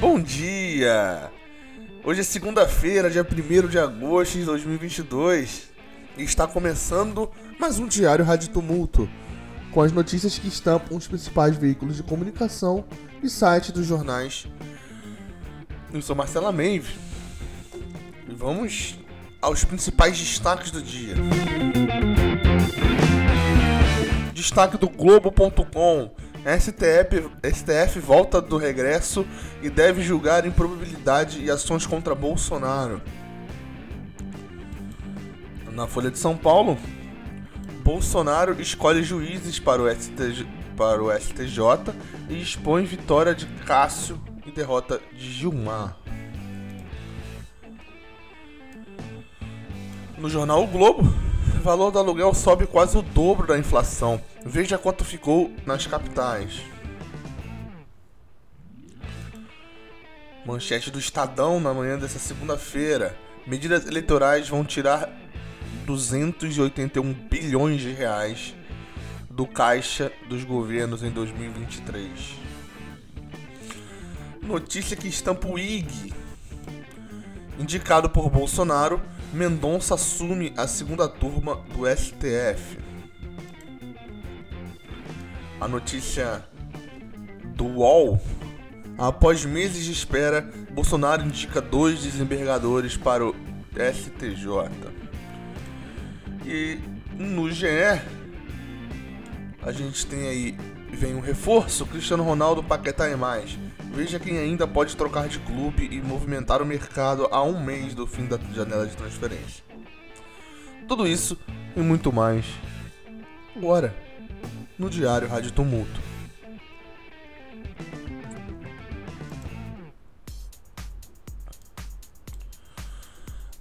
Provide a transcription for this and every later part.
Bom dia! Hoje é segunda-feira, dia 1 de agosto de 2022 e está começando mais um Diário Rádio Tumulto com as notícias que estampam os principais veículos de comunicação e sites dos jornais. Eu sou Marcela Meive e vamos aos principais destaques do dia. Destaque do Globo.com STF, STF volta do regresso e deve julgar improbabilidade e ações contra Bolsonaro. Na Folha de São Paulo, Bolsonaro escolhe juízes para o, STJ, para o STJ e expõe vitória de Cássio e derrota de Gilmar. No jornal O Globo, o valor do aluguel sobe quase o dobro da inflação. Veja quanto ficou nas capitais. Manchete do Estadão na manhã dessa segunda-feira. Medidas eleitorais vão tirar 281 bilhões de reais do caixa dos governos em 2023. Notícia que estampa o IG. Indicado por Bolsonaro, Mendonça assume a segunda turma do STF. A notícia do UOL. Após meses de espera, Bolsonaro indica dois desembargadores para o STJ. E no GE, a gente tem aí vem um reforço, Cristiano Ronaldo Paquetá e mais. Veja quem ainda pode trocar de clube e movimentar o mercado a um mês do fim da janela de transferência. Tudo isso e muito mais. Agora, no Diário Rádio Tumulto.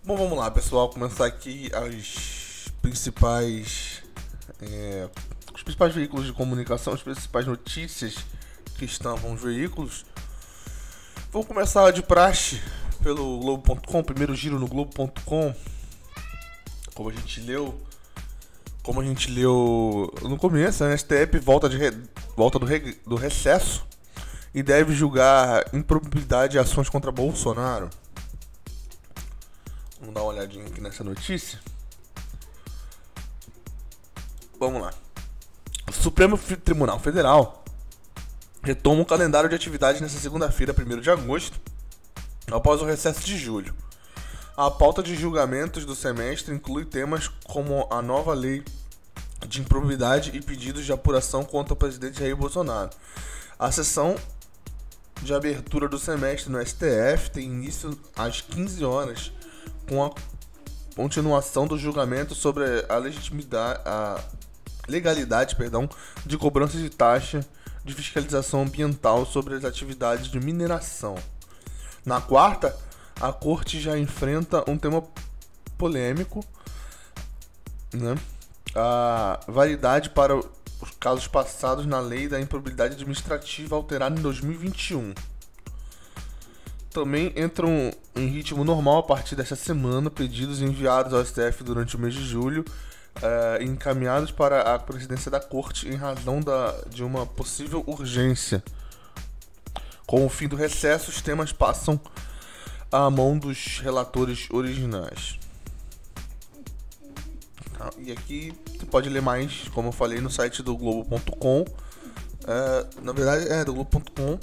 Bom, vamos lá, pessoal. Começar aqui as principais. É, os principais veículos de comunicação, as principais notícias que estavam os veículos. Vou começar de praxe pelo Globo.com, primeiro giro no Globo.com. Como a gente leu. Como a gente leu no começo, a STF volta, de volta do, re, do recesso e deve julgar improbabilidade de ações contra Bolsonaro. Vamos dar uma olhadinha aqui nessa notícia. Vamos lá. O Supremo Tribunal Federal retoma o calendário de atividades nesta segunda-feira, 1 de agosto, após o recesso de julho. A pauta de julgamentos do semestre inclui temas como a nova lei de improbidade e pedidos de apuração contra o presidente Jair Bolsonaro. A sessão de abertura do semestre no STF tem início às 15 horas, com a continuação do julgamento sobre a legitimidade, a legalidade, perdão, de cobrança de taxa de fiscalização ambiental sobre as atividades de mineração. Na quarta, a corte já enfrenta um tema polêmico, né? A validade para os casos passados na lei da improbabilidade administrativa alterada em 2021. Também entram em ritmo normal a partir desta semana pedidos enviados ao STF durante o mês de julho uh, encaminhados para a presidência da corte em razão da, de uma possível urgência. Com o fim do recesso, os temas passam à mão dos relatores originais. Tá, e aqui você pode ler mais, como eu falei, no site do Globo.com. Uh, na verdade, é do Globo.com.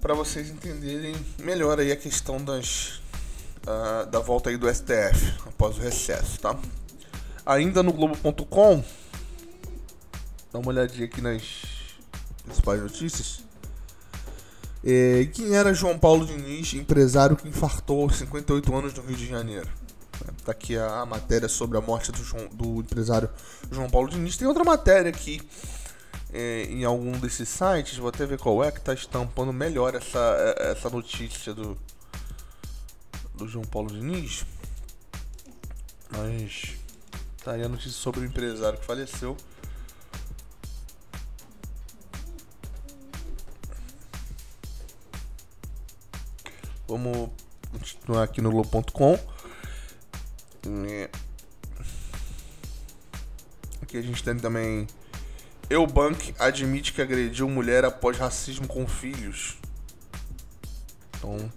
Para vocês entenderem melhor aí a questão das, uh, da volta aí do STF após o recesso, tá? Ainda no Globo.com. Dá uma olhadinha aqui nas principais notícias. É, quem era João Paulo Diniz, empresário que infartou aos 58 anos no Rio de Janeiro? Tá aqui a matéria sobre a morte do, João, do empresário João Paulo Diniz. Tem outra matéria aqui é, em algum desses sites, vou até ver qual é, que está estampando melhor essa, essa notícia do, do João Paulo Diniz. Mas Tá aí a notícia sobre o empresário que faleceu. Vamos continuar aqui no Globo.com. É. Aqui a gente tem também. Eubank admite que agrediu mulher após racismo com filhos. Então.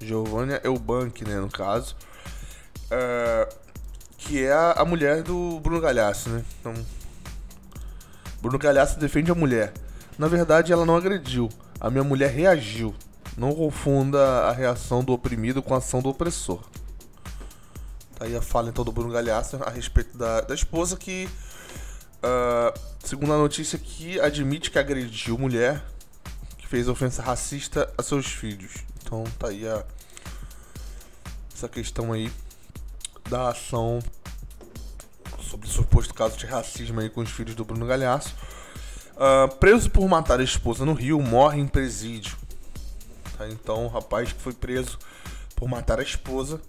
Giovanna Eubank, né, no caso. É, que é a, a, mulher do Bruno Galhaço, né? Então. Bruno Galhaço defende a mulher. Na verdade, ela não agrediu. A minha mulher reagiu. Não confunda a reação do oprimido com a ação do opressor. Tá aí a fala então do Bruno Galhaço a respeito da, da esposa que, uh, segundo a notícia aqui, admite que agrediu mulher que fez ofensa racista a seus filhos. Então tá aí a, essa questão aí da ação sobre o suposto caso de racismo aí com os filhos do Bruno Galhaço. Uh, preso por matar a esposa no Rio, morre em presídio. Tá? Então, o rapaz que foi preso por matar a esposa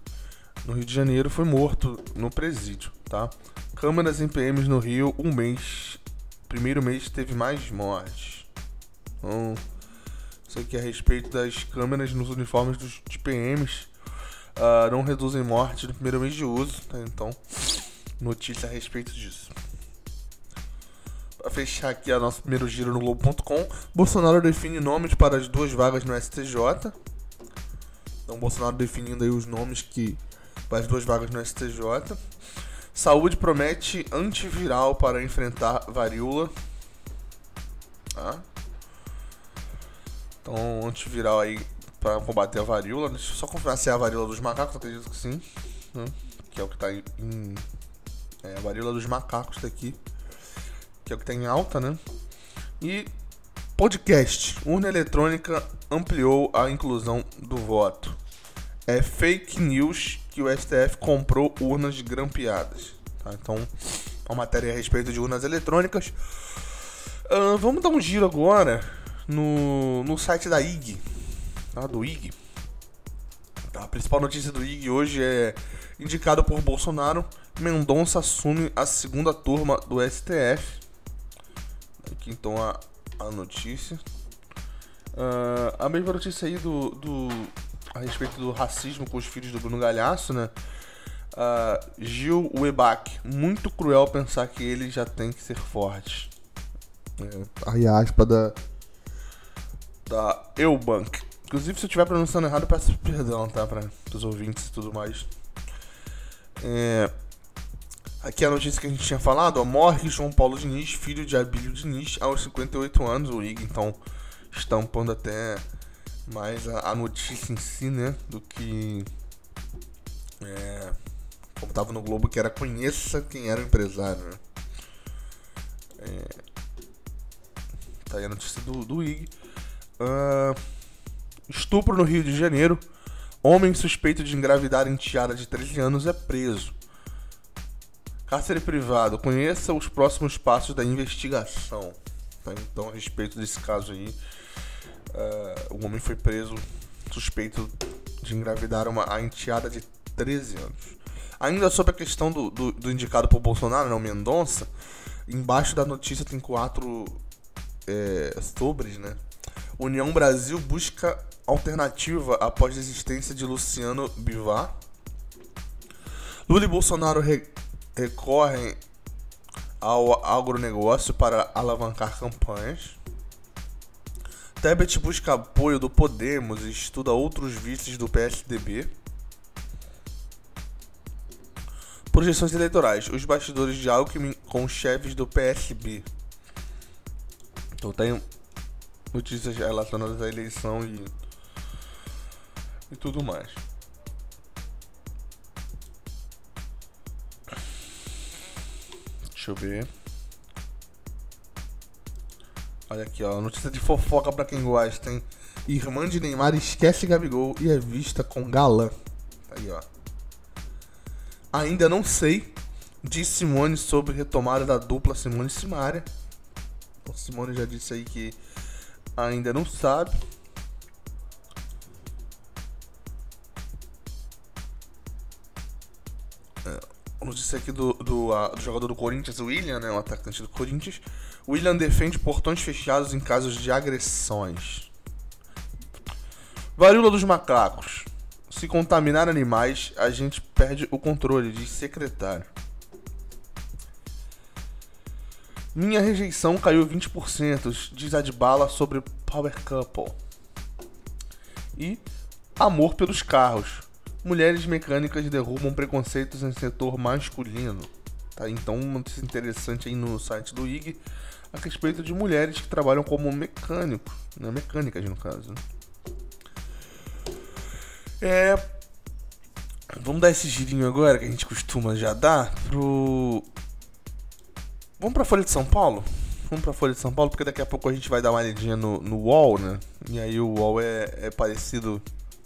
no Rio de Janeiro foi morto no presídio, tá? Câmeras em PMs no Rio, um mês. Primeiro mês teve mais mortes. Então, isso aqui é a respeito das câmeras nos uniformes dos, de PMs. Uh, ah, não reduzem mortes no primeiro mês de uso, tá? Então, notícia a respeito disso. Para fechar aqui o nosso primeiro giro no Globo.com, Bolsonaro define nomes para as duas vagas no STJ. Então, Bolsonaro definindo aí os nomes que para as duas vagas no STJ. Saúde promete antiviral para enfrentar varíola. Tá? Então, antiviral aí para combater a varíola. Deixa eu só confirmar se é a varíola dos macacos, acredito que sim. Né? Que é o que está em. É, a varíola dos macacos tá aqui. Que é o que está em alta, né? E podcast. Urna eletrônica ampliou a inclusão do voto. É fake news que o STF comprou urnas grampeadas. Tá? Então, uma matéria a respeito de urnas eletrônicas. Uh, vamos dar um giro agora no, no site da IG, tá? do IG. A principal notícia do IG hoje é indicado por Bolsonaro. Mendonça assume a segunda turma do STF. Aqui então a, a notícia. Uh, a mesma notícia aí do, do a respeito do racismo com os filhos do Bruno Galhaço, né? Uh, Gil Webach, muito cruel pensar que ele já tem que ser forte. É, a aspa da, da Eubank. Inclusive, se eu estiver pronunciando errado, peço perdão, tá? Para os ouvintes e tudo mais. É, aqui a notícia que a gente tinha falado: ó, morre João Paulo Diniz, filho de Abílio Diniz, aos 58 anos. O IG, então, estampando até mais a, a, notícia em si, né? Do que. É, como tava no Globo, que era conheça quem era o empresário, né? É, tá aí a notícia do, do IG. Uh, estupro no Rio de Janeiro. Homem suspeito de engravidar enteada de 13 anos é preso. Cárcere privado. Conheça os próximos passos da investigação. Tá? Então, a respeito desse caso aí, uh, o homem foi preso suspeito de engravidar uma, a enteada de 13 anos. Ainda sobre a questão do, do, do indicado por Bolsonaro, não, Mendonça, embaixo da notícia tem quatro é, sobres, né? União Brasil busca alternativa após a existência de Luciano Bivar. Lula e Bolsonaro re recorrem ao agronegócio para alavancar campanhas. Tebet busca apoio do Podemos e estuda outros vices do PSDB. Projeções eleitorais. Os bastidores de Alckmin com chefes do PSB. Então tem notícias relacionadas à eleição e, e tudo mais. Deixa eu ver. Olha aqui, ó. Notícia de fofoca pra quem gosta, hein? Irmã de Neymar esquece Gabigol e é vista com galã. Aí, ó. Ainda não sei, diz Simone sobre retomada da dupla Simone e. O Simone já disse aí que ainda não sabe. É, notícia aqui do, do, a, do jogador do Corinthians, o William, né? O atacante do Corinthians William defende portões fechados em casos de agressões. Varíola dos macacos. Se contaminar animais, a gente perde o controle, diz secretário. Minha rejeição caiu 20%, diz Adbala sobre Power Couple. E amor pelos carros. Mulheres mecânicas derrubam preconceitos em setor masculino. Tá? Então, uma notícia interessante aí no site do IG a respeito de mulheres que trabalham como mecânicos, né? mecânicas no caso. É, vamos dar esse girinho agora que a gente costuma já dar pro. Vamos pra Folha de São Paulo? Vamos pra Folha de São Paulo, porque daqui a pouco a gente vai dar uma olhadinha no, no UOL, né? E aí o UOL é, é parecido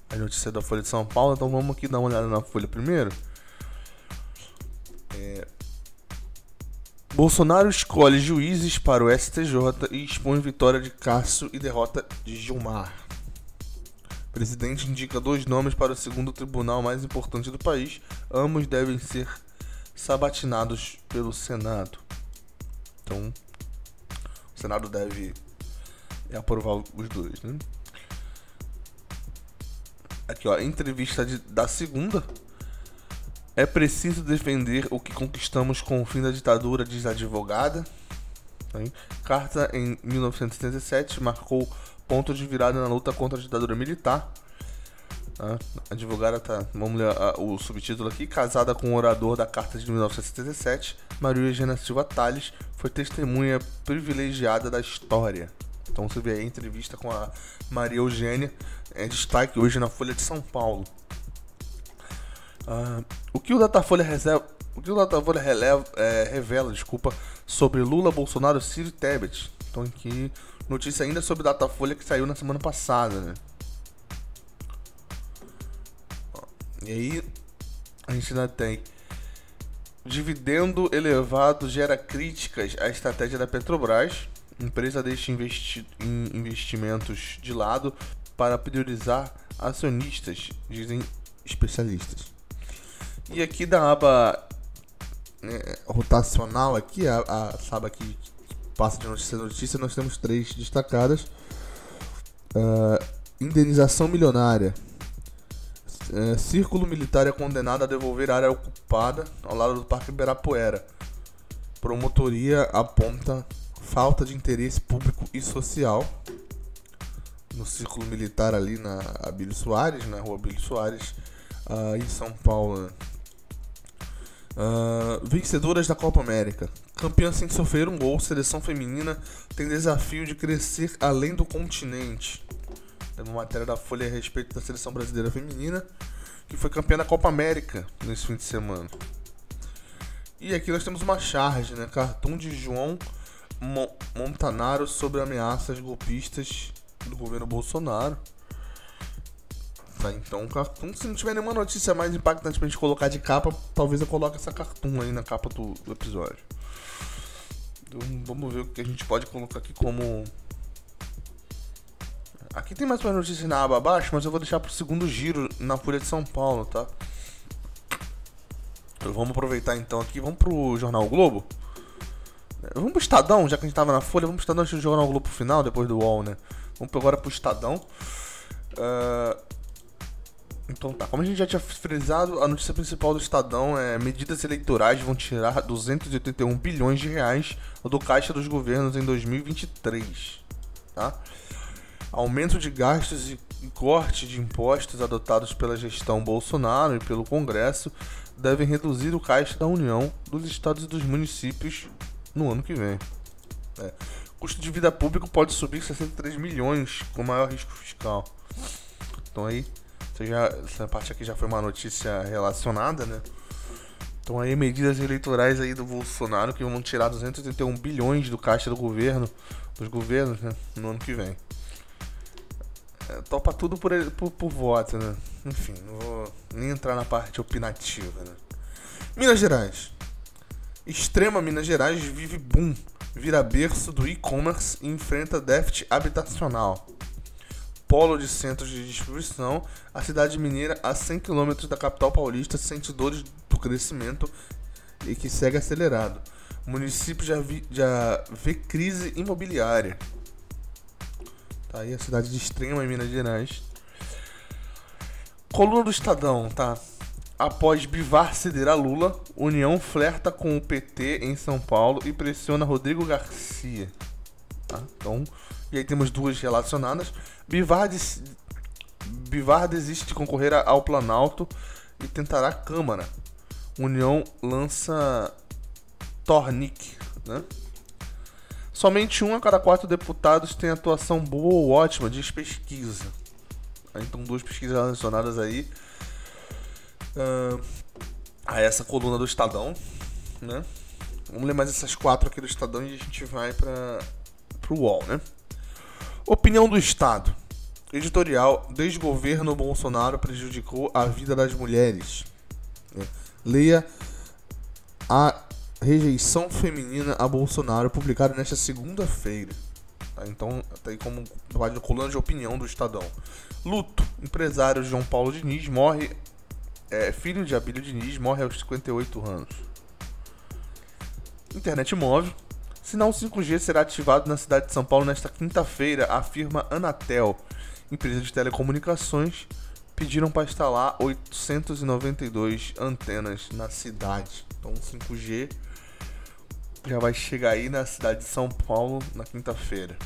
a notícia da Folha de São Paulo, então vamos aqui dar uma olhada na Folha primeiro. É... Bolsonaro escolhe juízes para o STJ e expõe vitória de Cássio e derrota de Gilmar. O presidente indica dois nomes para o segundo tribunal mais importante do país. Ambos devem ser sabatinados pelo Senado. Então, o Senado deve aprovar os dois, né? Aqui, ó, entrevista de, da segunda. É preciso defender o que conquistamos com o fim da ditadura, diz a advogada. Carta em 1977 marcou ponto de virada na luta contra a ditadura militar. A advogada tá, vamos ler o subtítulo aqui, casada com o orador da Carta de 1977, Maria Eugênia Silva Tales, foi testemunha privilegiada da história. Então você vê aí a entrevista com a Maria Eugênia, é destaque hoje na Folha de São Paulo. Uh, o que o Datafolha reserva, o que o Datafolha releva, é, revela, desculpa, sobre Lula, Bolsonaro, Ciro e Tebet. Então aqui notícia ainda sobre Datafolha que saiu na semana passada, né? E aí a gente ainda tem dividendo elevado gera críticas à estratégia da Petrobras. empresa deixa investi investimentos de lado para priorizar acionistas, dizem especialistas. E aqui da aba né, rotacional aqui, a, a aba que passa de notícia a notícia, nós temos três destacadas. Uh, indenização milionária. Uh, Círculo militar é condenado a devolver área ocupada ao lado do Parque Ibirapuera. Promotoria aponta falta de interesse público e social no círculo militar ali na Abílio Soares, na rua Abílio Soares, uh, em São Paulo. Uh, vencedoras da Copa América. Campeã sem sofrer um gol, seleção feminina tem desafio de crescer além do continente. Tem uma matéria da Folha a respeito da seleção brasileira feminina, que foi campeã da Copa América nesse fim de semana. E aqui nós temos uma charge, né? Cartão de João Montanaro sobre ameaças golpistas do governo Bolsonaro. Tá, então, Cartoon, se não tiver nenhuma notícia mais impactante pra gente colocar de capa, talvez eu coloque essa Cartoon aí na capa do, do episódio. Então, vamos ver o que a gente pode colocar aqui como. Aqui tem mais uma notícia na aba abaixo, mas eu vou deixar pro segundo giro na Folha de São Paulo, tá? Vamos aproveitar então aqui, vamos pro Jornal Globo. Vamos pro Estadão, já que a gente tava na Folha, vamos pro Estadão antes do Jornal Globo final, depois do UOL, né? Vamos agora pro Estadão. Uh, então tá, como a gente já tinha frisado, a notícia principal do Estadão é medidas eleitorais vão tirar 281 bilhões de reais do caixa dos governos em 2023. Tá? Aumento de gastos e corte de impostos adotados pela gestão Bolsonaro e pelo Congresso devem reduzir o caixa da União, dos estados e dos municípios no ano que vem. É. Custo de vida público pode subir 63 milhões com maior risco fiscal. Então aí já, essa parte aqui já foi uma notícia relacionada, né? Então aí medidas eleitorais aí do Bolsonaro que vão tirar 281 bilhões do caixa do governo, dos governos, né? No ano que vem. Topa tudo por, por, por voto, né? Enfim, não vou nem entrar na parte opinativa, né? Minas Gerais. Extrema Minas Gerais vive boom, vira berço do e-commerce e enfrenta déficit habitacional polo de centros de distribuição, a cidade mineira, a 100 km da capital paulista, sente dores do crescimento e que segue acelerado. O município já, vi, já vê crise imobiliária. Tá aí a cidade de Extrema, em Minas Gerais. Coluna do Estadão, tá? Após Bivar ceder a Lula, União flerta com o PT em São Paulo e pressiona Rodrigo Garcia. Tá? Então, e aí temos duas relacionadas. Bivar, des... Bivar desiste de concorrer ao Planalto e tentará a Câmara. União lança Tornick, né? Somente um a cada quatro deputados tem atuação boa ou ótima, diz pesquisa. Então, duas pesquisas relacionadas aí uh, a essa coluna do Estadão, né? Vamos ler mais essas quatro aqui do Estadão e a gente vai para o UOL, né? Opinião do Estado. Editorial: Desgoverno Bolsonaro prejudicou a vida das mulheres. Leia a rejeição feminina a Bolsonaro, publicado nesta segunda-feira. Tá? Então, aí como coluna de opinião do Estadão. Luto. Empresário João Paulo Diniz morre. É, filho de Abílio Diniz morre aos 58 anos. Internet móvel. Sinal 5G será ativado na cidade de São Paulo nesta quinta-feira, afirma Anatel. Empresa de telecomunicações pediram para instalar 892 antenas na cidade. Então 5G já vai chegar aí na cidade de São Paulo na quinta-feira.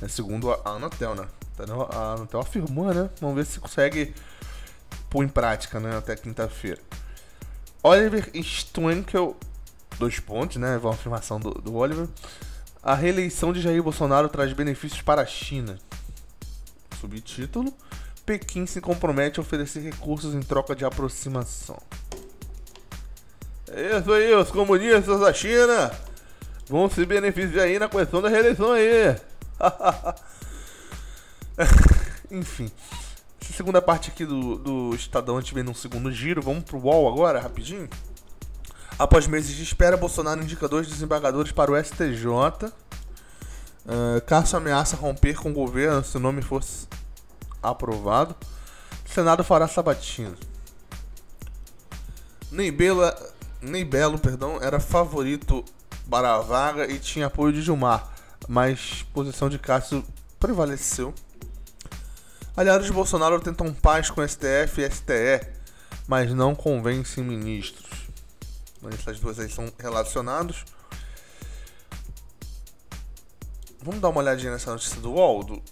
É segundo a Anatel, né? A Anatel afirmou, né? Vamos ver se consegue pôr em prática, né? Até quinta-feira. Oliver Stwenkel, dois pontos, né? Uma afirmação do, do Oliver. A reeleição de Jair Bolsonaro traz benefícios para a China. Subtítulo: Pequim se compromete a oferecer recursos em troca de aproximação. É isso aí, os comunistas da China vão se beneficiar aí na questão da reeleição aí. Enfim. Essa segunda parte aqui do, do Estadão a gente vem num segundo giro. Vamos pro UOL agora, rapidinho. Após meses de espera, Bolsonaro indica dois desembargadores para o STJ. Uh, Cássio ameaça romper com o governo se o nome fosse aprovado. Senado fará sabatina. Neibela Ney Belo, perdão, era favorito para a vaga e tinha apoio de Gilmar, mas posição de Cássio prevaleceu. Aliados de Bolsonaro tentam paz com STF e STE, mas não convencem ministros. Essas duas aí são relacionados. Vamos dar uma olhadinha nessa notícia do UOL, do,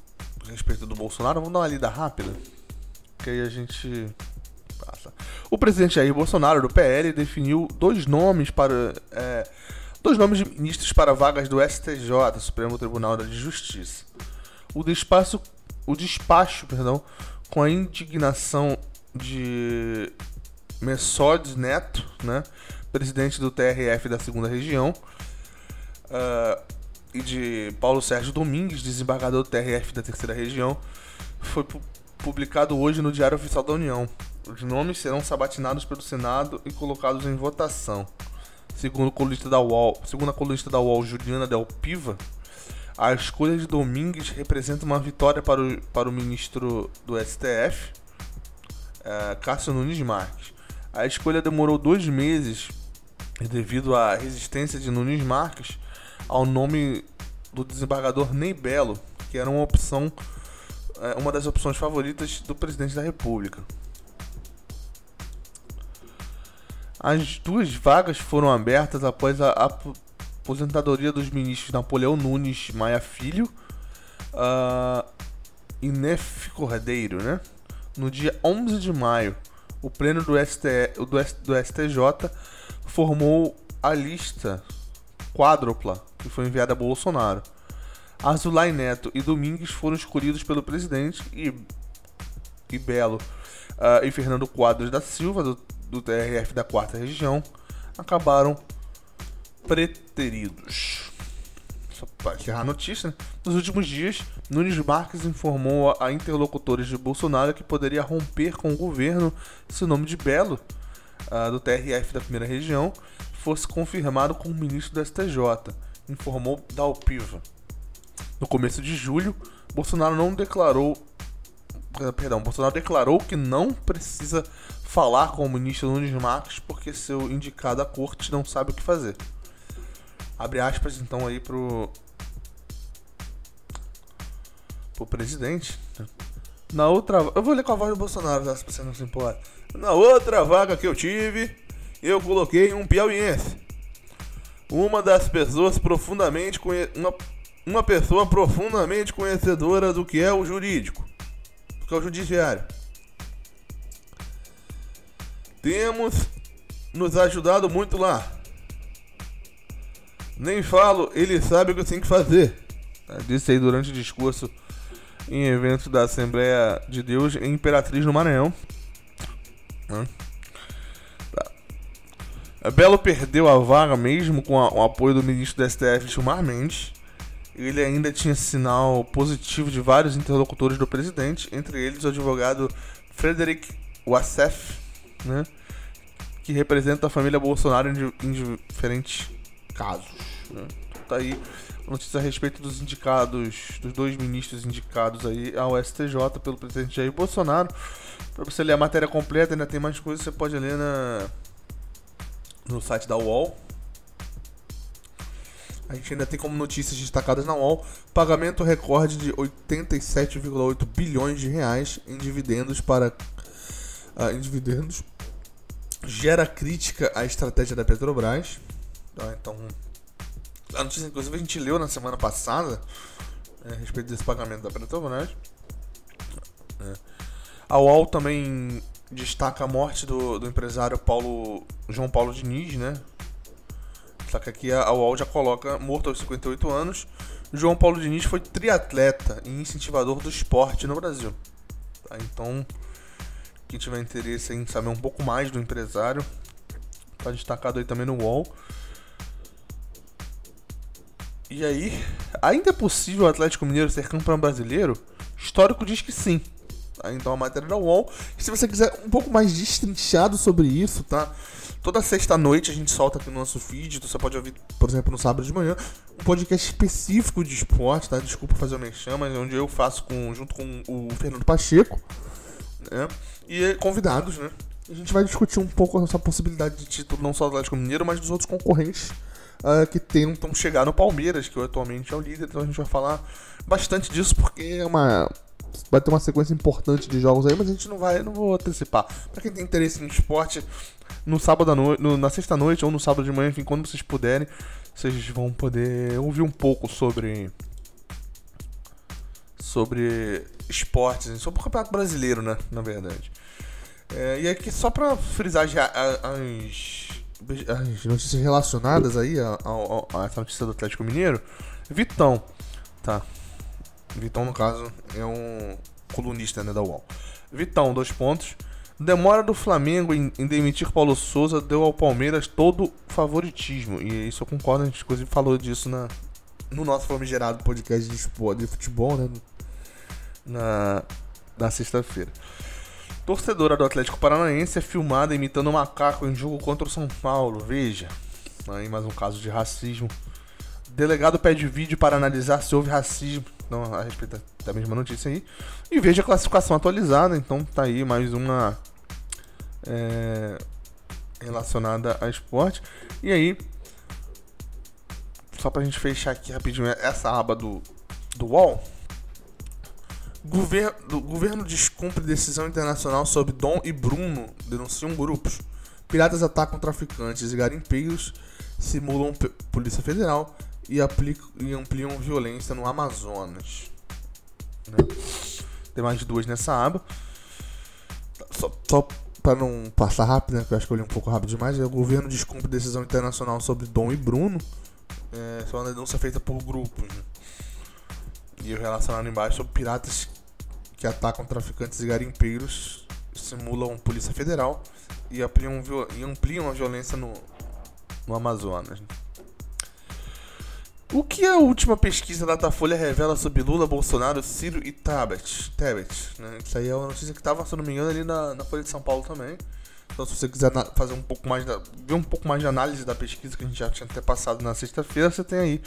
a respeito do Bolsonaro. Vamos dar uma lida rápida, que aí a gente o presidente Jair Bolsonaro, do PL, definiu dois nomes para. É, dois nomes de ministros para vagas do STJ, Supremo Tribunal de Justiça. O despacho, o despacho perdão, com a indignação de Messodes Neto, né, presidente do TRF da segunda região, uh, e de Paulo Sérgio Domingues, desembargador do TRF da terceira região, foi publicado hoje no Diário Oficial da União. Os nomes serão sabatinados pelo Senado e colocados em votação. Segundo a colunista da UOL, segundo a colunista da UOL, Juliana Del Piva, a escolha de Domingues representa uma vitória para o, para o ministro do STF, é, Cássio Nunes Marques. A escolha demorou dois meses devido à resistência de Nunes Marques ao nome do desembargador Ney Belo, que era uma opção, é, uma das opções favoritas do presidente da República. As duas vagas foram abertas após a aposentadoria dos ministros Napoleão Nunes Maia Filho uh, e Nef Cordeiro, né? No dia 11 de maio, o pleno do, ST, do, do STJ formou a lista quádrupla que foi enviada a Bolsonaro. Azulay Neto e Domingues foram escolhidos pelo presidente e, e Belo uh, e Fernando Quadros da Silva, do do TRF da quarta região acabaram preteridos. Só para encerrar a notícia, né? nos últimos dias, Nunes Marques informou a interlocutores de Bolsonaro que poderia romper com o governo se o nome de Belo, uh, do TRF da primeira região, fosse confirmado como ministro do STJ, informou Dalpiva. No começo de julho, Bolsonaro não declarou perdão, Bolsonaro declarou que não precisa falar com o ministro Nunes Marques porque seu indicado à corte não sabe o que fazer. Abre aspas então aí pro pro presidente. Na outra. Eu vou ler com a voz do Bolsonaro, tá? se você não se importa. Na outra vaga que eu tive, eu coloquei um piauiense. Uma das pessoas profundamente conhe... uma, uma pessoa profundamente conhecedora do que é o jurídico, do que é o judiciário. Temos nos ajudado muito lá. Nem falo, ele sabe o que tem que fazer. Disse aí durante o discurso em evento da Assembleia de Deus em Imperatriz no Maranhão. Tá. Belo perdeu a vaga mesmo com a, o apoio do ministro do STF, Gilmar Mendes. Ele ainda tinha sinal positivo de vários interlocutores do presidente, entre eles o advogado Frederic Wassef, né, que representa a família Bolsonaro em, diferentes casos. Né. Tá aí notícia a respeito dos indicados, dos dois ministros indicados aí ao STJ pelo presidente Jair Bolsonaro. Para você ler a matéria completa, ainda tem mais coisas, você pode ler na, no site da UOL. A gente ainda tem como notícias destacadas na UOL pagamento recorde de 87,8 bilhões de reais em dividendos para uh, em dividendos gera crítica à estratégia da Petrobras. Tá? Então a notícia, inclusive, a gente leu na semana passada é, a respeito desse pagamento da Petrobras. É. A UOL também destaca a morte do, do empresário Paulo João Paulo Diniz, né? Só que aqui a UOL já coloca morto aos 58 anos. João Paulo Diniz foi triatleta e incentivador do esporte no Brasil. Tá? Então, quem tiver interesse em saber um pouco mais do empresário, tá destacado aí também no UOL. E aí, ainda é possível o Atlético Mineiro ser campeão brasileiro? Histórico diz que sim. Tá? Então a matéria da UOL. E se você quiser um pouco mais destrinchado sobre isso, tá? Toda sexta-noite a gente solta aqui no nosso feed. Então você pode ouvir, por exemplo, no sábado de manhã, um podcast específico de esporte, tá? Desculpa fazer o mexão, mas é onde eu faço com, junto com o Fernando Pacheco, né? E convidados, né? A gente vai discutir um pouco essa possibilidade de título, não só do Atlético Mineiro, mas dos outros concorrentes uh, que tentam chegar no Palmeiras, que atualmente é o líder. Então a gente vai falar bastante disso porque é uma vai ter uma sequência importante de jogos aí, mas a gente não vai, não vou antecipar. Para quem tem interesse em esporte, no sábado à noite, no, na sexta noite ou no sábado de manhã, enfim, quando vocês puderem, vocês vão poder ouvir um pouco sobre sobre esportes, sobre o Campeonato Brasileiro, né, na verdade. É, e aqui só para frisar já as as notícias relacionadas aí a, a, a, essa notícia do Atlético Mineiro, Vitão, tá? Vitão, no caso, é um colunista né, da UOL. Vitão, dois pontos. Demora do Flamengo em, em, demitir Paulo Souza deu ao Palmeiras todo favoritismo. E isso eu concordo, a gente inclusive falou disso na, no nosso famigerado podcast de, de futebol, né? Na, na sexta-feira. Torcedora do Atlético Paranaense é filmada imitando um macaco em jogo contra o São Paulo. Veja. Aí mais um caso de racismo. Delegado pede vídeo para analisar se houve racismo. Não, a respeito da mesma notícia aí. E veja a classificação atualizada. Então tá aí mais uma é, relacionada a esporte. E aí, só pra gente fechar aqui rapidinho essa aba do, do UOL. Governo, governo descumpre decisão internacional sobre Dom e Bruno, denunciam grupos. Piratas atacam traficantes e garimpeiros, simulam Polícia Federal e, aplicam, e ampliam violência no Amazonas. Né? Tem mais duas nessa aba. Só, só para não passar rápido, né, que eu acho que eu li um pouco rápido demais, é o governo descumpre decisão internacional sobre Dom e Bruno. É, uma denúncia feita por grupos. Né? E relacionado embaixo sobre piratas que atacam traficantes e garimpeiros, simulam polícia federal e ampliam, e ampliam a violência no, no Amazonas. O que a última pesquisa da Datafolha revela sobre Lula, Bolsonaro, Ciro e Tabet? Tabet né? Isso aí é uma notícia que estava, se não me engano, ali na, na Folha de São Paulo também. Então, se você quiser fazer um pouco mais, da, ver um pouco mais de análise da pesquisa que a gente já tinha até passado na sexta-feira, você tem aí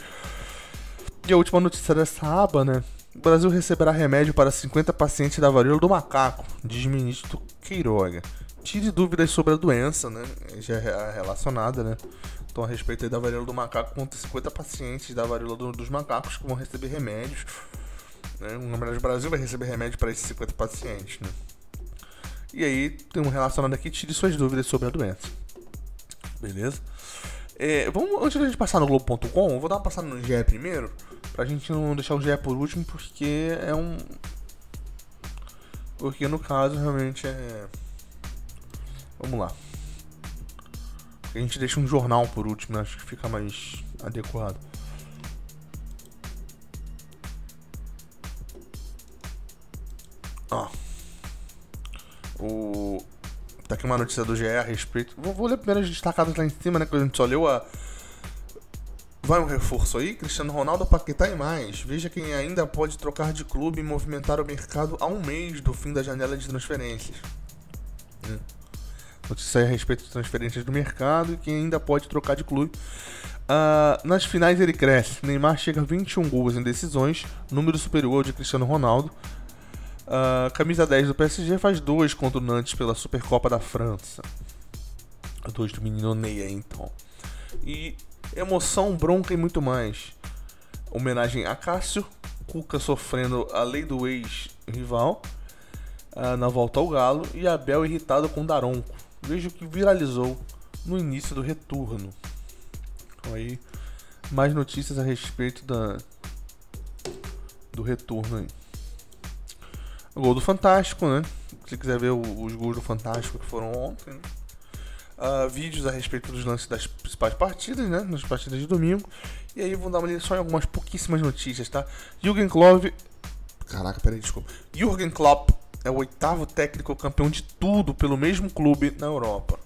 e a última notícia dessa aba, né? O Brasil receberá remédio para 50 pacientes da varíola do macaco, diz ministro Queiroga. Tire dúvidas sobre a doença, né? Já é relacionada, né? Então, a respeito da varíola do macaco, conta 50 pacientes da varíola do, dos macacos que vão receber remédios. Né? O Remédios Brasil vai receber remédio para esses 50 pacientes. Né? E aí tem um relacionado aqui, tire suas dúvidas sobre a doença. Beleza? É, vamos, antes da gente passar no Globo.com, vou dar uma passada no GE primeiro, pra gente não deixar o GE por último, porque é um. Porque no caso realmente é. Vamos lá. A gente deixa um jornal por último, né? acho que fica mais adequado. Ó. O. Tá aqui uma notícia do GE a respeito. Vou, vou ler primeiro as destacadas lá em cima, né? Que a gente só leu a. Vai um reforço aí, Cristiano Ronaldo, Paquetá e mais. Veja quem ainda pode trocar de clube e movimentar o mercado a um mês do fim da janela de transferências. Hum. Notícia a respeito de transferências do mercado e quem ainda pode trocar de clube. Uh, nas finais ele cresce. Neymar chega a 21 gols em decisões, número superior ao de Cristiano Ronaldo. Uh, camisa 10 do PSG faz dois contra o Nantes pela Supercopa da França. Dois do menino Ney, então. E emoção, bronca e muito mais. Homenagem a Cássio, Cuca sofrendo a lei do ex-rival uh, na volta ao Galo e Abel irritado com Daronco. Veja o que viralizou no início do retorno. Então aí, mais notícias a respeito da do retorno aí. O gol do Fantástico, né? Se quiser ver os gols do Fantástico que foram ontem? Uh, vídeos a respeito dos lances das principais partidas, né? Nas partidas de domingo. E aí vou dar uma só em algumas pouquíssimas notícias, tá? Jürgen Klopp. Caraca, peraí, desculpa. Jürgen Klopp é o oitavo técnico campeão de tudo pelo mesmo clube na Europa.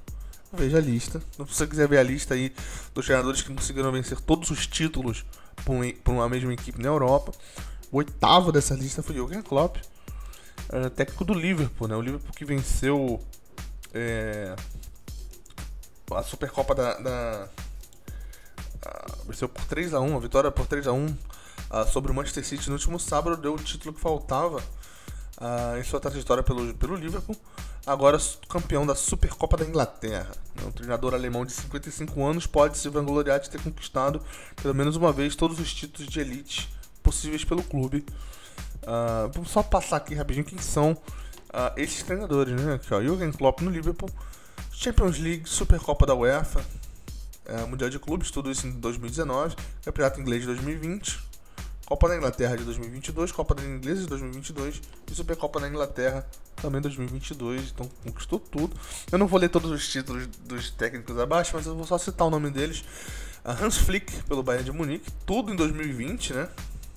Veja a lista. Se você quiser ver a lista aí dos treinadores que conseguiram vencer todos os títulos por uma mesma equipe na Europa, o oitavo dessa lista foi Jürgen Klopp uh, técnico do Liverpool, né? O Liverpool que venceu é, a Supercopa da. da uh, venceu por 3x1, a vitória por 3x1 uh, ah, sobre o Manchester City no último sábado, deu o título que faltava em sua trajetória pelo, pelo Liverpool. Agora campeão da Supercopa da Inglaterra. Né? Um treinador alemão de 55 anos pode se vangloriar de ter conquistado pelo menos uma vez todos os títulos de elite possíveis pelo clube. Uh, vamos só passar aqui rapidinho quem são uh, esses treinadores, né? Aqui, ó, Jürgen Klopp no Liverpool, Champions League, Supercopa da UEFA, uh, Mundial de Clubes, tudo isso em 2019, Campeonato Inglês de 2020, Copa da Inglaterra de 2022, Copa da Inglesa de 2022 e Supercopa da Inglaterra também 2022, então conquistou tudo. Eu não vou ler todos os títulos dos técnicos abaixo, mas eu vou só citar o nome deles. Hans Flick pelo Bayern de Munique, tudo em 2020, né?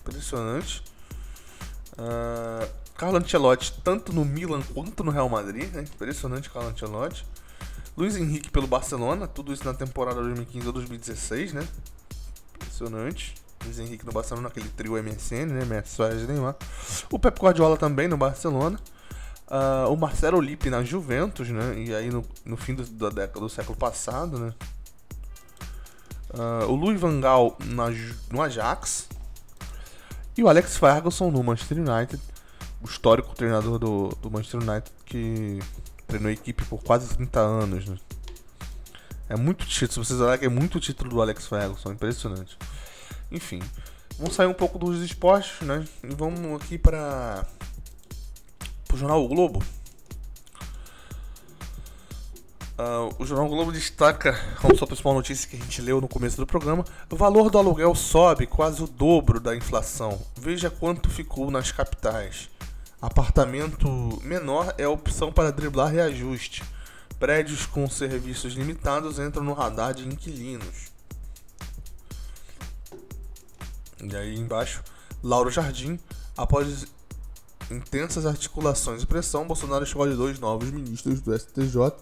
Impressionante. Uh, Carlo Ancelotti, tanto no Milan quanto no Real Madrid, né? Impressionante Carlo Ancelotti. Luiz Henrique pelo Barcelona, tudo isso na temporada 2015 ou 2016, né? Impressionante. Luiz Henrique no Barcelona, aquele trio MSN, né? Messi, Neymar. O Pep Guardiola também no Barcelona. Uh, o Marcelo Lippi na Juventus, né? E aí no, no fim do, da década do século passado, né? Uh, o Louis Van Gaal na, no Ajax. E o Alex Ferguson no Manchester United, o histórico treinador do, do Manchester United que treinou a equipe por quase 30 anos. Né? É muito título, se vocês olharem que é muito título do Alex Ferguson, impressionante. Enfim, vamos sair um pouco dos esportes, né? E vamos aqui para o jornal o Globo. Uh, o Jornal Globo destaca, como sua principal notícia que a gente leu no começo do programa, o valor do aluguel sobe quase o dobro da inflação. Veja quanto ficou nas capitais. Apartamento menor é a opção para driblar reajuste. Prédios com serviços limitados entram no radar de inquilinos. E aí embaixo, Lauro Jardim, após intensas articulações e pressão, Bolsonaro escolhe dois novos ministros do STJ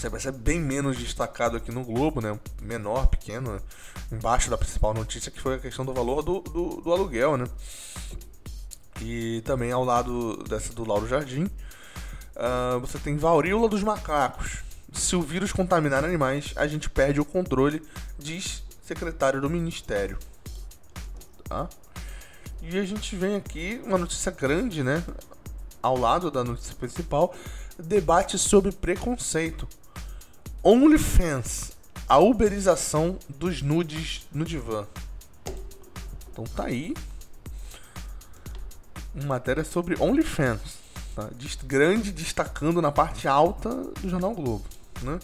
você percebe bem menos destacado aqui no Globo, né? Menor, pequeno, embaixo da principal notícia, que foi a questão do valor do, do, do aluguel, né? E também ao lado dessa do Lauro Jardim, uh, você tem varíola dos macacos. Se o vírus contaminar animais, a gente perde o controle, diz secretário do Ministério. Tá? E a gente vem aqui, uma notícia grande, né? Ao lado da notícia principal, debate sobre preconceito. OnlyFans, a uberização dos nudes no divã. Então tá aí. uma matéria sobre OnlyFans. Tá? Grande, destacando na parte alta do Jornal Globo. Né?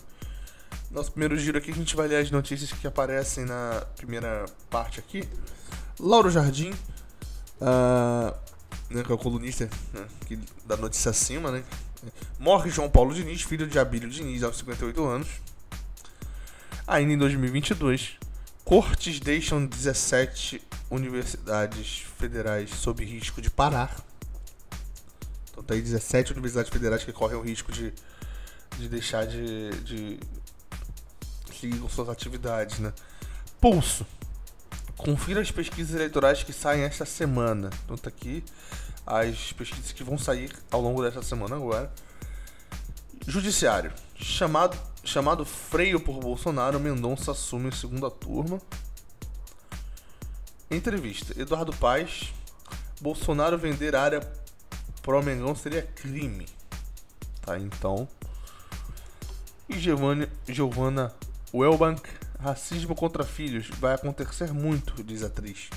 Nosso primeiro giro aqui, a gente vai ler as notícias que aparecem na primeira parte aqui. Lauro Jardim, uh, né, que é o colunista né, que, da notícia acima, né? Morre João Paulo Diniz, filho de Abílio Diniz, aos 58 anos. Ainda em 2022, cortes deixam 17 universidades federais sob risco de parar. Então tá aí 17 universidades federais que correm o risco de, de deixar de, de seguir com suas atividades, né? Pulso. Confira as pesquisas eleitorais que saem esta semana. Então tá aqui as pesquisas que vão sair ao longo dessa semana agora. Judiciário. Chamado, chamado freio por Bolsonaro, Mendonça assume segunda turma. Entrevista. Eduardo Paes. Bolsonaro vender área pro Mengão seria crime. Tá, então. E Giovanni, Giovanna Welbank. Racismo contra filhos. Vai acontecer muito, diz a atriz.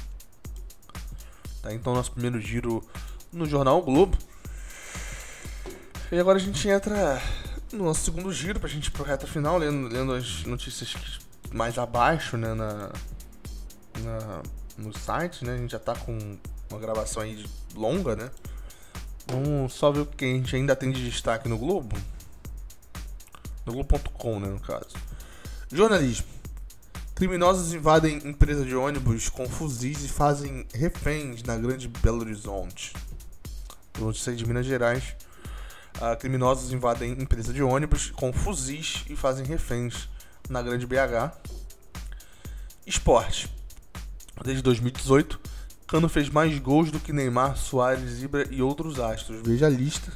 Tá, então nosso primeiro giro no jornal o Globo. E agora a gente entra no nosso segundo giro pra gente ir pro reta final, lendo, lendo as notícias mais abaixo, né, na, na, no site, né? A gente já tá com uma gravação aí longa, né? Vamos só ver o que a gente ainda tem de destaque no Globo. No Globo.com, né, no caso. Jornalismo. Criminosos invadem empresa de ônibus com fuzis e fazem reféns na grande Belo Horizonte notícia de Minas Gerais. Uh, criminosos invadem empresa de ônibus com fuzis e fazem reféns na Grande BH. Esporte. Desde 2018, Cano fez mais gols do que Neymar, Soares, Ibra e outros astros. Veja a lista.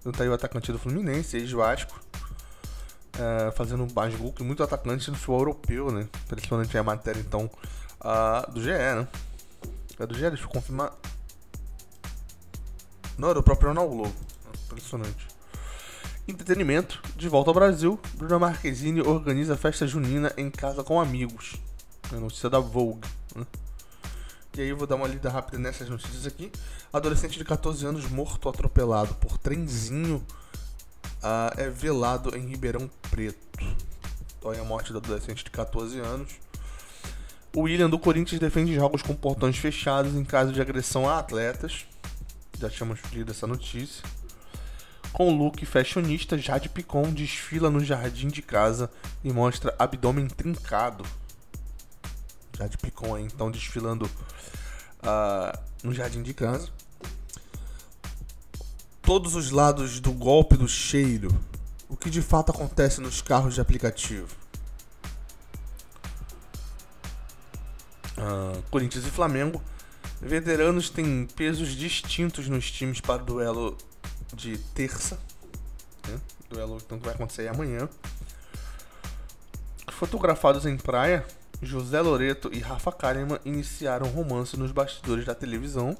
Então tá aí o atacante do Fluminense, ex-Vasco. Uh, fazendo mais gol que muito atacante no futebol europeu, né? Impressionante a matéria, então, uh, do GE, né? É do GE, deixa eu confirmar. Não, era o próprio Jornal Globo. Impressionante. Entretenimento. De volta ao Brasil, Bruna Marquezine organiza festa junina em casa com amigos. É notícia da Vogue. Né? E aí eu vou dar uma lida rápida nessas notícias aqui. Adolescente de 14 anos morto atropelado por trenzinho uh, é velado em Ribeirão Preto. Dói a morte do adolescente de 14 anos. O William do Corinthians defende jogos com portões fechados em caso de agressão a atletas já tínhamos lido essa notícia. Com o look fashionista, Jade Picon desfila no jardim de casa e mostra abdômen trincado. Jade Picon então desfilando uh, no jardim de casa. Todos os lados do golpe do cheiro. O que de fato acontece nos carros de aplicativo? Uh, Corinthians e Flamengo Veteranos têm pesos distintos nos times para duelo de terça. Né? Duelo então, que vai acontecer amanhã. Fotografados em praia, José Loreto e Rafa Kalimann iniciaram romance nos bastidores da televisão,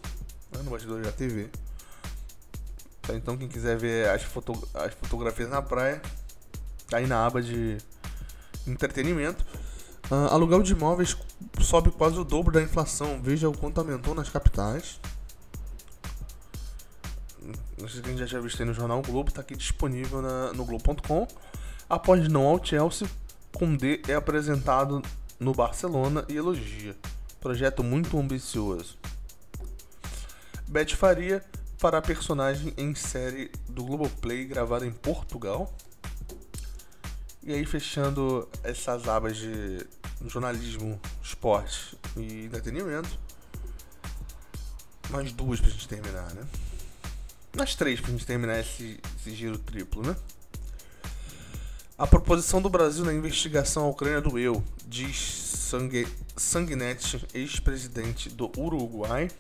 né? no bastidores da TV. Tá, então quem quiser ver as, foto as fotografias na praia, tá aí na aba de entretenimento. Uh, aluguel de imóveis sobe quase o dobro da inflação. Veja o quanto aumentou nas capitais. Sei se a gente já tinha visto aí no jornal o Globo, está aqui disponível na, no Globo.com. Após não ao Chelsea, Koundé é apresentado no Barcelona e elogia. Projeto muito ambicioso. Beth Faria para personagem em série do Globoplay gravada em Portugal. E aí, fechando essas abas de jornalismo, esporte e entretenimento. Mais duas pra gente terminar, né? Mais três pra gente terminar esse, esse giro triplo, né? A proposição do Brasil na investigação à Ucrânia doeu, diz Sangue, Sanguinetti, ex-presidente do Uruguai.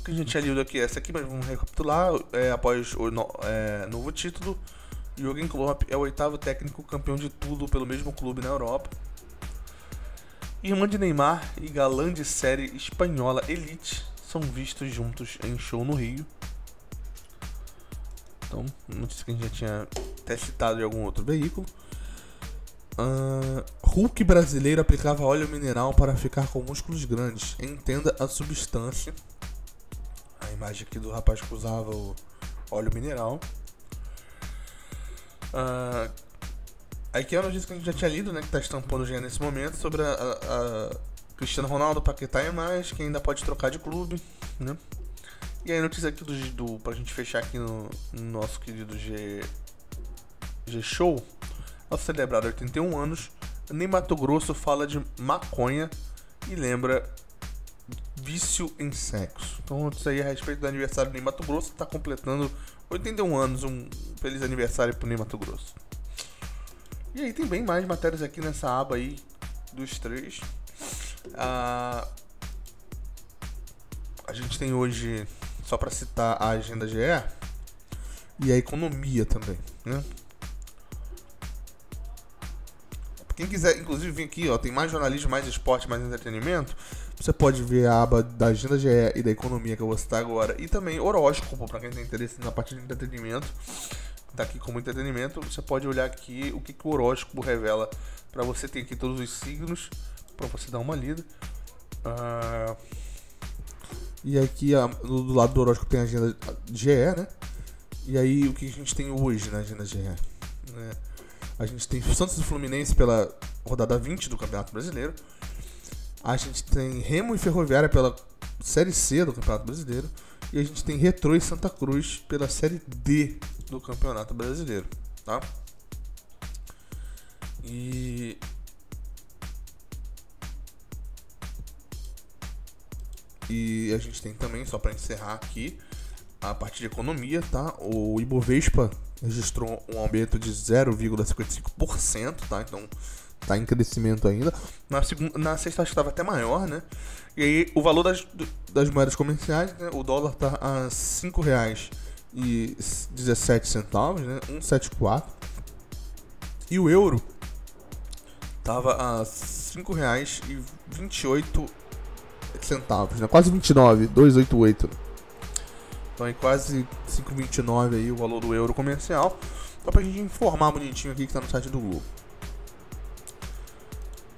O que a gente tinha lido aqui é essa aqui, mas vamos recapitular. É, após o no, é, novo título, Jürgen Klopp é o oitavo técnico campeão de tudo pelo mesmo clube na Europa. Irmã de Neymar e galã de série espanhola Elite são vistos juntos em show no Rio. Então, notícia que a gente já tinha até citado em algum outro veículo. Uh, Hulk brasileiro aplicava óleo mineral para ficar com músculos grandes. Entenda a substância. A imagem aqui do rapaz que usava o óleo mineral. Uh, aqui é a notícia que a gente já tinha lido, né? Que tá estampando já nesse momento sobre a, a, a Cristiano Ronaldo, Paquetá e mais, que ainda pode trocar de clube, né? E aí notícia aqui do, do pra gente fechar aqui no, no nosso querido G, G Show, ao celebrar 81 anos, nem Mato Grosso fala de maconha e lembra vício em sexo. Então isso aí é a respeito do aniversário Ney Mato Grosso, está completando 81 anos, um feliz aniversário pro Ney Mato Grosso. E aí tem bem mais matérias aqui nessa aba aí dos três. Ah, a gente tem hoje só para citar a agenda GE e a economia também, né? Quem quiser, inclusive, vir aqui, ó, tem mais jornalismo, mais esporte, mais entretenimento. Você pode ver a aba da agenda GE e da economia que eu vou citar agora. E também horóscopo, para quem tem interesse na parte de entretenimento. Tá aqui como entretenimento. Você pode olhar aqui o que, que o horóscopo revela para você. Tem aqui todos os signos para você dar uma lida. Uh, e aqui a, do lado do horóscopo tem a agenda GE, né? E aí o que a gente tem hoje na agenda GE? Né? A gente tem Santos e Fluminense pela rodada 20 do Campeonato Brasileiro. A gente tem Remo e Ferroviária pela Série C do Campeonato Brasileiro. E a gente tem Retrô e Santa Cruz pela Série D do Campeonato Brasileiro, tá? E E a gente tem também, só para encerrar aqui, a parte de economia, tá? O Ibovespa registrou um aumento de 0,55%, tá? Então tá em crescimento ainda. Na, segunda, na sexta acho que estava até maior, né? E aí o valor das, das moedas comerciais, né? O dólar tá a R$ 5,17, né? 1,74. E o euro tava a R$ 5,28 centavos, né? Quase 29, 288. Então é quase 5,29 aí o valor do euro comercial. Só pra gente informar bonitinho aqui que tá no site do Globo.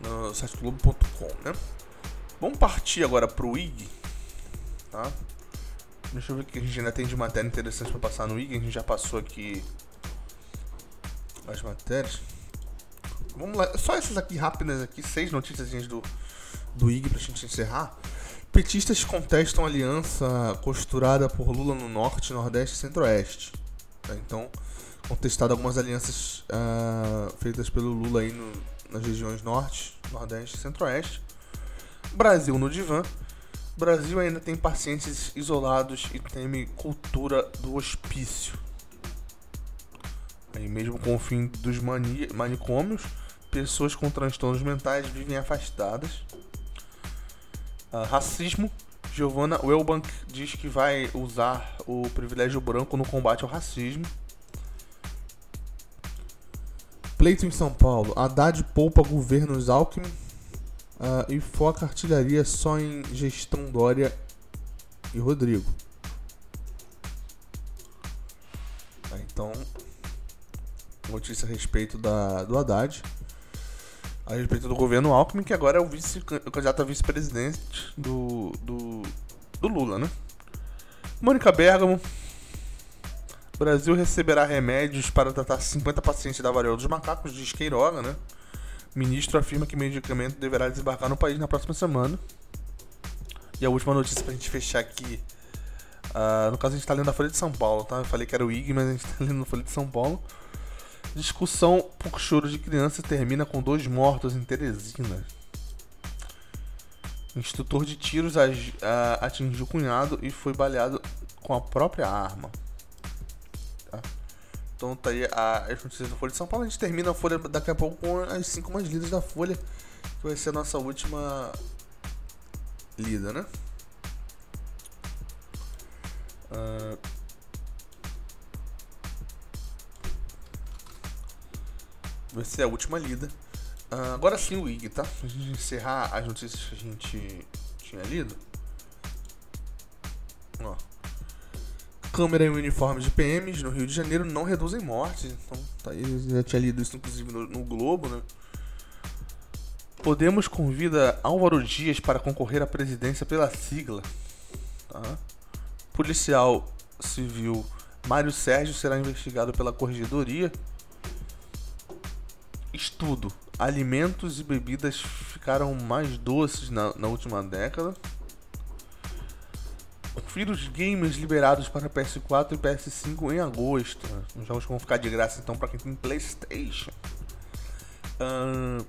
No site Globo.com, né? Vamos partir agora pro IG, tá? Deixa eu ver o que a gente ainda tem de matéria interessante pra passar no IG. A gente já passou aqui as matérias. Vamos lá, só essas aqui rápidas aqui, seis notícias do, do IG pra gente encerrar. Petistas contestam aliança costurada por Lula no Norte, Nordeste e Centro-Oeste. Tá? Então, contestado algumas alianças uh, feitas pelo Lula aí no, nas regiões Norte, Nordeste e Centro-Oeste. Brasil no divã. Brasil ainda tem pacientes isolados e teme cultura do hospício. Aí mesmo com o fim dos mani manicômios, pessoas com transtornos mentais vivem afastadas. Uh, racismo. Giovanna Welbank diz que vai usar o privilégio branco no combate ao racismo. Pleito em São Paulo. Haddad poupa governos Alckmin uh, e foca artilharia só em gestão Dória e Rodrigo. Tá, então, notícia a respeito da, do Haddad a respeito do governo Alckmin, que agora é o, vice, o candidato a vice-presidente do, do, do Lula, né? Mônica Bergamo. Brasil receberá remédios para tratar 50 pacientes da varíola dos macacos, diz Queiroga, né? Ministro afirma que medicamento deverá desembarcar no país na próxima semana. E a última notícia pra gente fechar aqui. Uh, no caso, a gente tá lendo a Folha de São Paulo, tá? Eu falei que era o IG, mas a gente tá lendo a Folha de São Paulo. Discussão por choro de criança termina com dois mortos em Teresina. Instrutor de tiros atingiu o cunhado e foi baleado com a própria arma. Então tá aí as notícias da Folha de São Paulo. A gente termina a Folha daqui a pouco com as cinco mais lidas da Folha, que vai ser a nossa última lida, né? Uh, vai ser a última lida. Uh, agora sim o IG, tá? Pra gente encerrar as notícias que a gente tinha lido. Ó. Câmera e uniforme de PMs no Rio de Janeiro não reduzem mortes. Então, tá aí, já tinha lido isso inclusive no, no Globo, né? Podemos convida Álvaro Dias para concorrer à presidência pela sigla. Tá? Policial civil Mário Sérgio será investigado pela corregedoria. Estudo. Alimentos e bebidas ficaram mais doces na, na última década. Vírus gamers liberados para PS4 e PS5 em agosto. Os jogos vão ficar de graça então para quem tem PlayStation. Uh,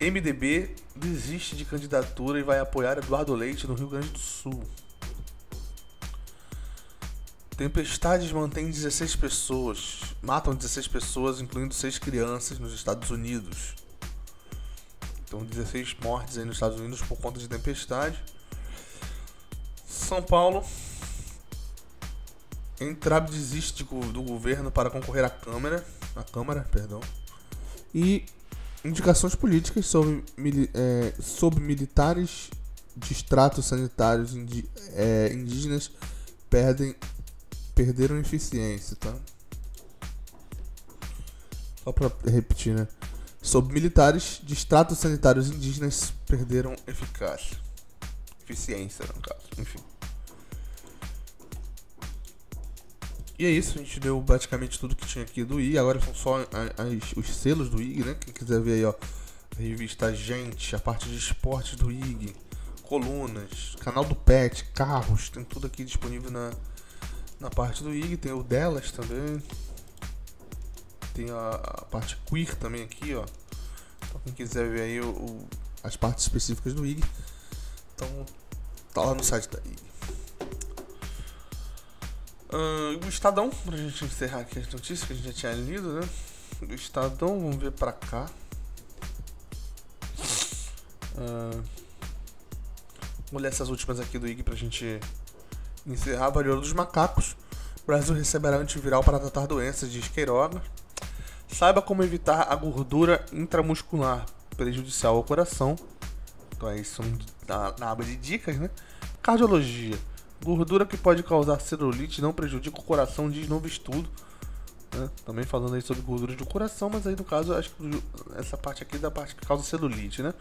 MDB desiste de candidatura e vai apoiar Eduardo Leite no Rio Grande do Sul. Tempestades mantém 16 pessoas, matam 16 pessoas, incluindo 6 crianças nos Estados Unidos. Então 16 mortes aí nos Estados Unidos por conta de tempestade. São Paulo. Entrave desiste do governo para concorrer à Câmara. À Câmara, perdão. E indicações políticas sobre, é, sobre militares de estratos sanitários indi, é, indígenas perdem, perderam eficiência, tá? Só para repetir, né? Sobre militares de estratos sanitários indígenas perderam eficácia. Eficiência, no caso. Enfim. E é isso, a gente deu basicamente tudo que tinha aqui do IG. Agora são só as, os selos do IG, né? Quem quiser ver aí, ó. A revista Gente, a parte de esportes do IG, colunas, canal do Pet, carros, tem tudo aqui disponível na, na parte do IG. Tem o delas também. Tem a, a parte queer também aqui, ó. Então quem quiser ver aí o, o, as partes específicas do IG. Então tá lá no site da. Uh, o Estadão, pra gente encerrar aqui as notícias que a gente já tinha lido, né? O Estadão, vamos ver pra cá. Uh, vou ler essas últimas aqui do IG pra gente encerrar. Varíola dos macacos. O Brasil receberá antiviral para tratar doenças de Queiroga. Saiba como evitar a gordura intramuscular prejudicial ao coração. Então é na, na aba de dicas, né? Cardiologia Gordura que pode causar celulite não prejudica o coração, diz novo estudo. Né? Também falando aí sobre gordura do coração, mas aí no caso, acho que essa parte aqui é da parte que causa celulite, né?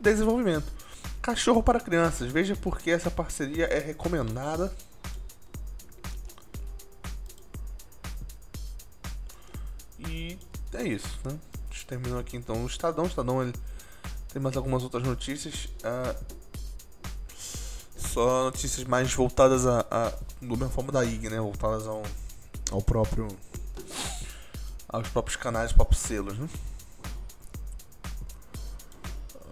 Desenvolvimento. Cachorro para crianças. Veja por que essa parceria é recomendada. E é isso, né? Terminou aqui então o Estadão. O Estadão ele tem mais algumas outras notícias. Uh, só notícias mais voltadas a, a do mesma forma da IG, né? Voltadas ao, ao próprio aos próprios canais, aos próprios selos, né?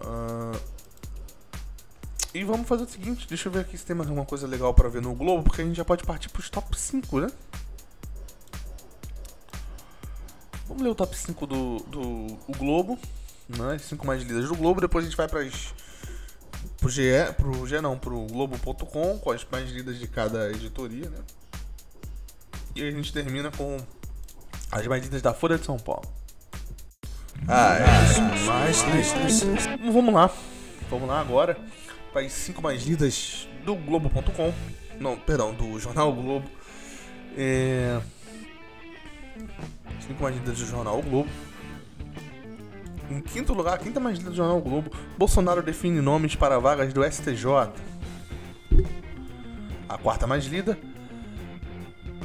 Uh, e vamos fazer o seguinte, deixa eu ver aqui se tem mais alguma coisa legal para ver no Globo, porque a gente já pode partir para os top 5, né? Vamos ler o top 5 do, do o Globo, né? 5 mais lidas do Globo, depois a gente vai para as pro GE, pro GE não, pro Globo.com, com as mais lidas de cada editoria, né? E a gente termina com as mais lidas da Folha de São Paulo. Ah, é. Mais lidas. Vamos lá. Vamos lá agora para as cinco mais lidas do Globo.com. Não, perdão, do Jornal Globo. É... Cinco mais lidas do Jornal Globo. Em quinto lugar, quinta mais lida do Jornal Globo, Bolsonaro define nomes para vagas do STJ. A quarta mais lida,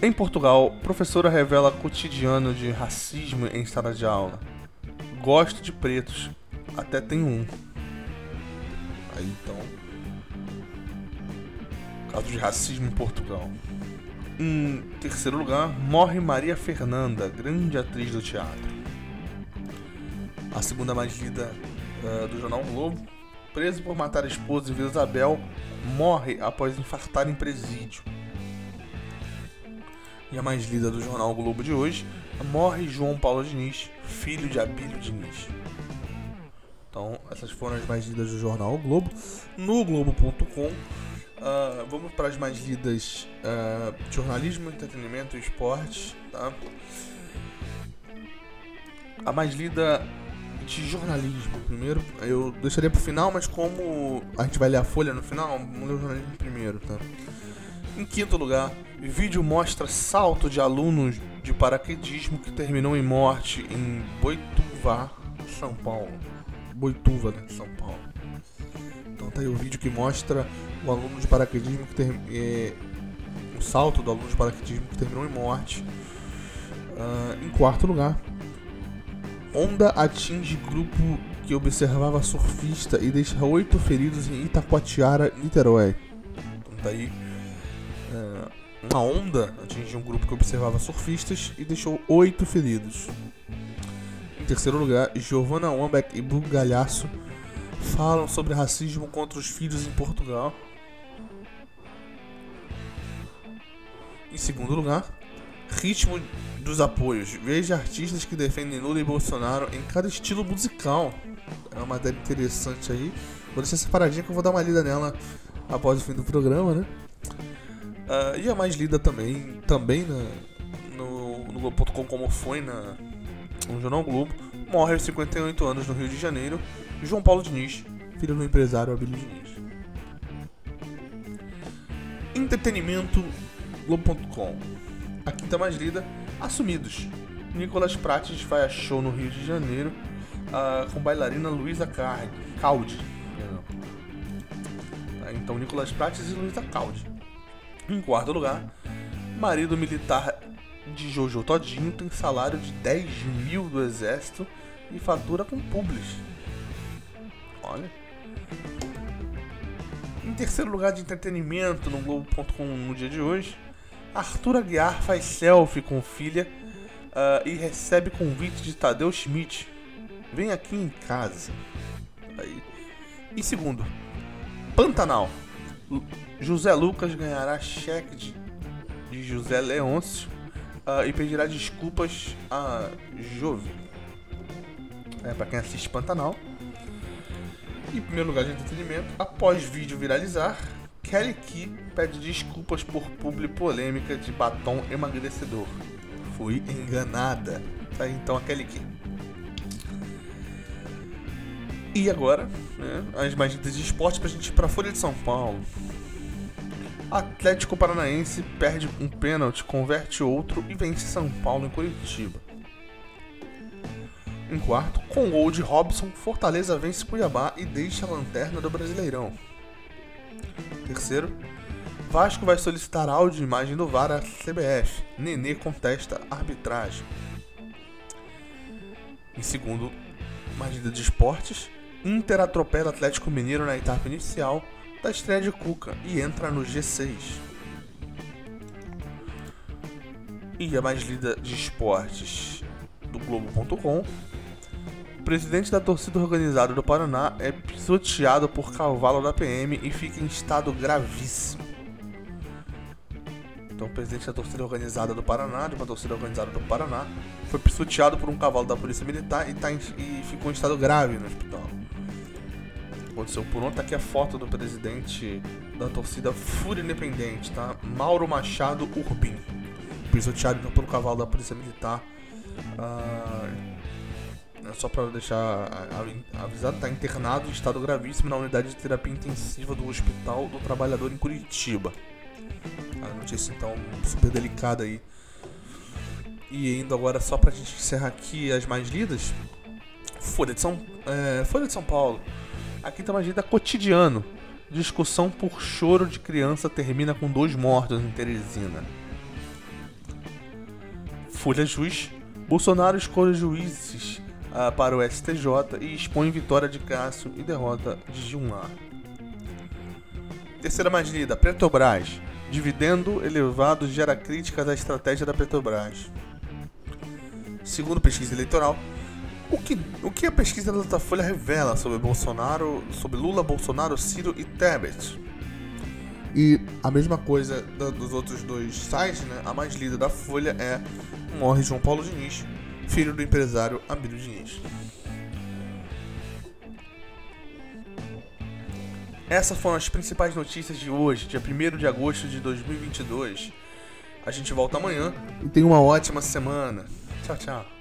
em Portugal, professora revela cotidiano de racismo em sala de aula. Gosto de pretos, até tem um. Aí então. Caso de racismo em Portugal. Em terceiro lugar, morre Maria Fernanda, grande atriz do teatro a segunda mais lida uh, do jornal Globo. Preso por matar a esposa em Vila Isabel, morre após infartar em presídio. E a mais lida do jornal Globo de hoje, morre João Paulo Diniz, filho de Abílio Diniz. Então, essas foram as mais lidas do jornal o Globo. No Globo.com, uh, ah, vamos para as mais lidas uh, jornalismo, entretenimento e esporte. Tá? A mais lida de jornalismo primeiro. Eu deixaria pro final, mas como a gente vai ler a folha no final, vamos ler o jornalismo primeiro, tá? Em quinto lugar, vídeo mostra salto de alunos de paraquedismo que terminou em morte em Boituva, São Paulo. Boituva, né? São Paulo. Então tá aí o vídeo que mostra o aluno de paraquedismo que ter, é, um salto do aluno de paraquedismo que terminou em morte. Uh, em quarto lugar, onda atinge grupo que observava surfista e deixa oito feridos em Itacoatiara, Niterói. Então daí, uh, uma onda atingiu um grupo que observava surfistas e deixou oito feridos. Em terceiro lugar, Giovanna Wambeck e Bruno Galhaço falam sobre racismo contra os filhos em Portugal. Em segundo lugar, ritmo dos apoios. Veja artistas que defendem Lula e Bolsonaro em cada estilo musical. É uma matéria interessante aí. Vou deixar separadinha que eu vou dar uma lida nela após o fim do programa, né? Uh, e a mais lida também, também na, no, no Globo.com, como foi na, no Jornal Globo, morre aos 58 anos no Rio de Janeiro, João Paulo Diniz, filho do empresário Abílio Diniz. Entretenimento Globo.com. A quinta mais lida, Assumidos. Nicolas Prates faz show no Rio de Janeiro uh, com bailarina Luísa Caldi. Então, Nicolas Prates e Luísa Caldi. Em quarto lugar, marido militar de Jojo Todinho tem salário de 10 mil do exército e fatura com publis. Olha. Em terceiro lugar de entretenimento no Globo.com no dia de hoje, Arthur Aguiar faz selfie com filha uh, e recebe convite de Tadeu Schmidt. Vem aqui em casa. Aí. E segundo, Pantanal. José Lucas ganhará cheque de, de José Leôncio uh, e pedirá desculpas a Jove. É, para quem assiste Pantanal. Em primeiro lugar de entretenimento, após vídeo viralizar, Kelly Key pede desculpas por publi polêmica de batom emagrecedor. Fui enganada. Tá aí então a Kelly Key. E agora, né, as mais de esporte pra gente ir pra Folha de São Paulo. Atlético Paranaense perde um pênalti, converte outro e vence São Paulo em Curitiba. Em quarto, com gol de Robson, Fortaleza vence Cuiabá e deixa a lanterna do Brasileirão. Terceiro, Vasco vai solicitar áudio e imagem do VAR à CBF. Nenê contesta arbitragem. Em segundo, Magida de Esportes, Inter atropela Atlético Mineiro na etapa inicial da estreia de Cuca e entra no G6. E a mais lida de esportes do Globo.com. Presidente da torcida organizada do Paraná é pisoteado por cavalo da PM e fica em estado gravíssimo. Então, o presidente da torcida organizada do Paraná, de uma torcida organizada do Paraná, foi pisoteado por um cavalo da Polícia Militar e, tá em, e ficou em estado grave no hospital aconteceu por ontem. Tá aqui a foto do presidente da torcida Fúria Independente, tá? Mauro Machado Urbim. Pisoteado então, pelo cavalo da Polícia Militar. Ah, só para deixar avisado, está internado em estado gravíssimo na unidade de terapia intensiva do Hospital do Trabalhador em Curitiba. A notícia então super delicada aí. E indo agora só pra gente encerrar aqui as mais lidas. Folha de São, é, Folha de São Paulo. A quinta magia da cotidiano. Discussão por choro de criança termina com dois mortos em Teresina. Folha Juiz. Bolsonaro escolhe juízes uh, para o STJ e expõe vitória de Cássio e derrota de Gilmar. Terceira mais lida, Petrobras. Dividendo elevado gera críticas à estratégia da Petrobras. Segundo pesquisa eleitoral, o que, o que a pesquisa da Datafolha revela sobre Bolsonaro, sobre Lula, Bolsonaro, Ciro e Tebet? E a mesma coisa dos outros dois sites, né? A mais lida da Folha é Morre João Paulo Diniz, filho do empresário Abílio Diniz. Essas foram as principais notícias de hoje, dia 1 de agosto de 2022. A gente volta amanhã e tenha uma ótima semana. Tchau, tchau.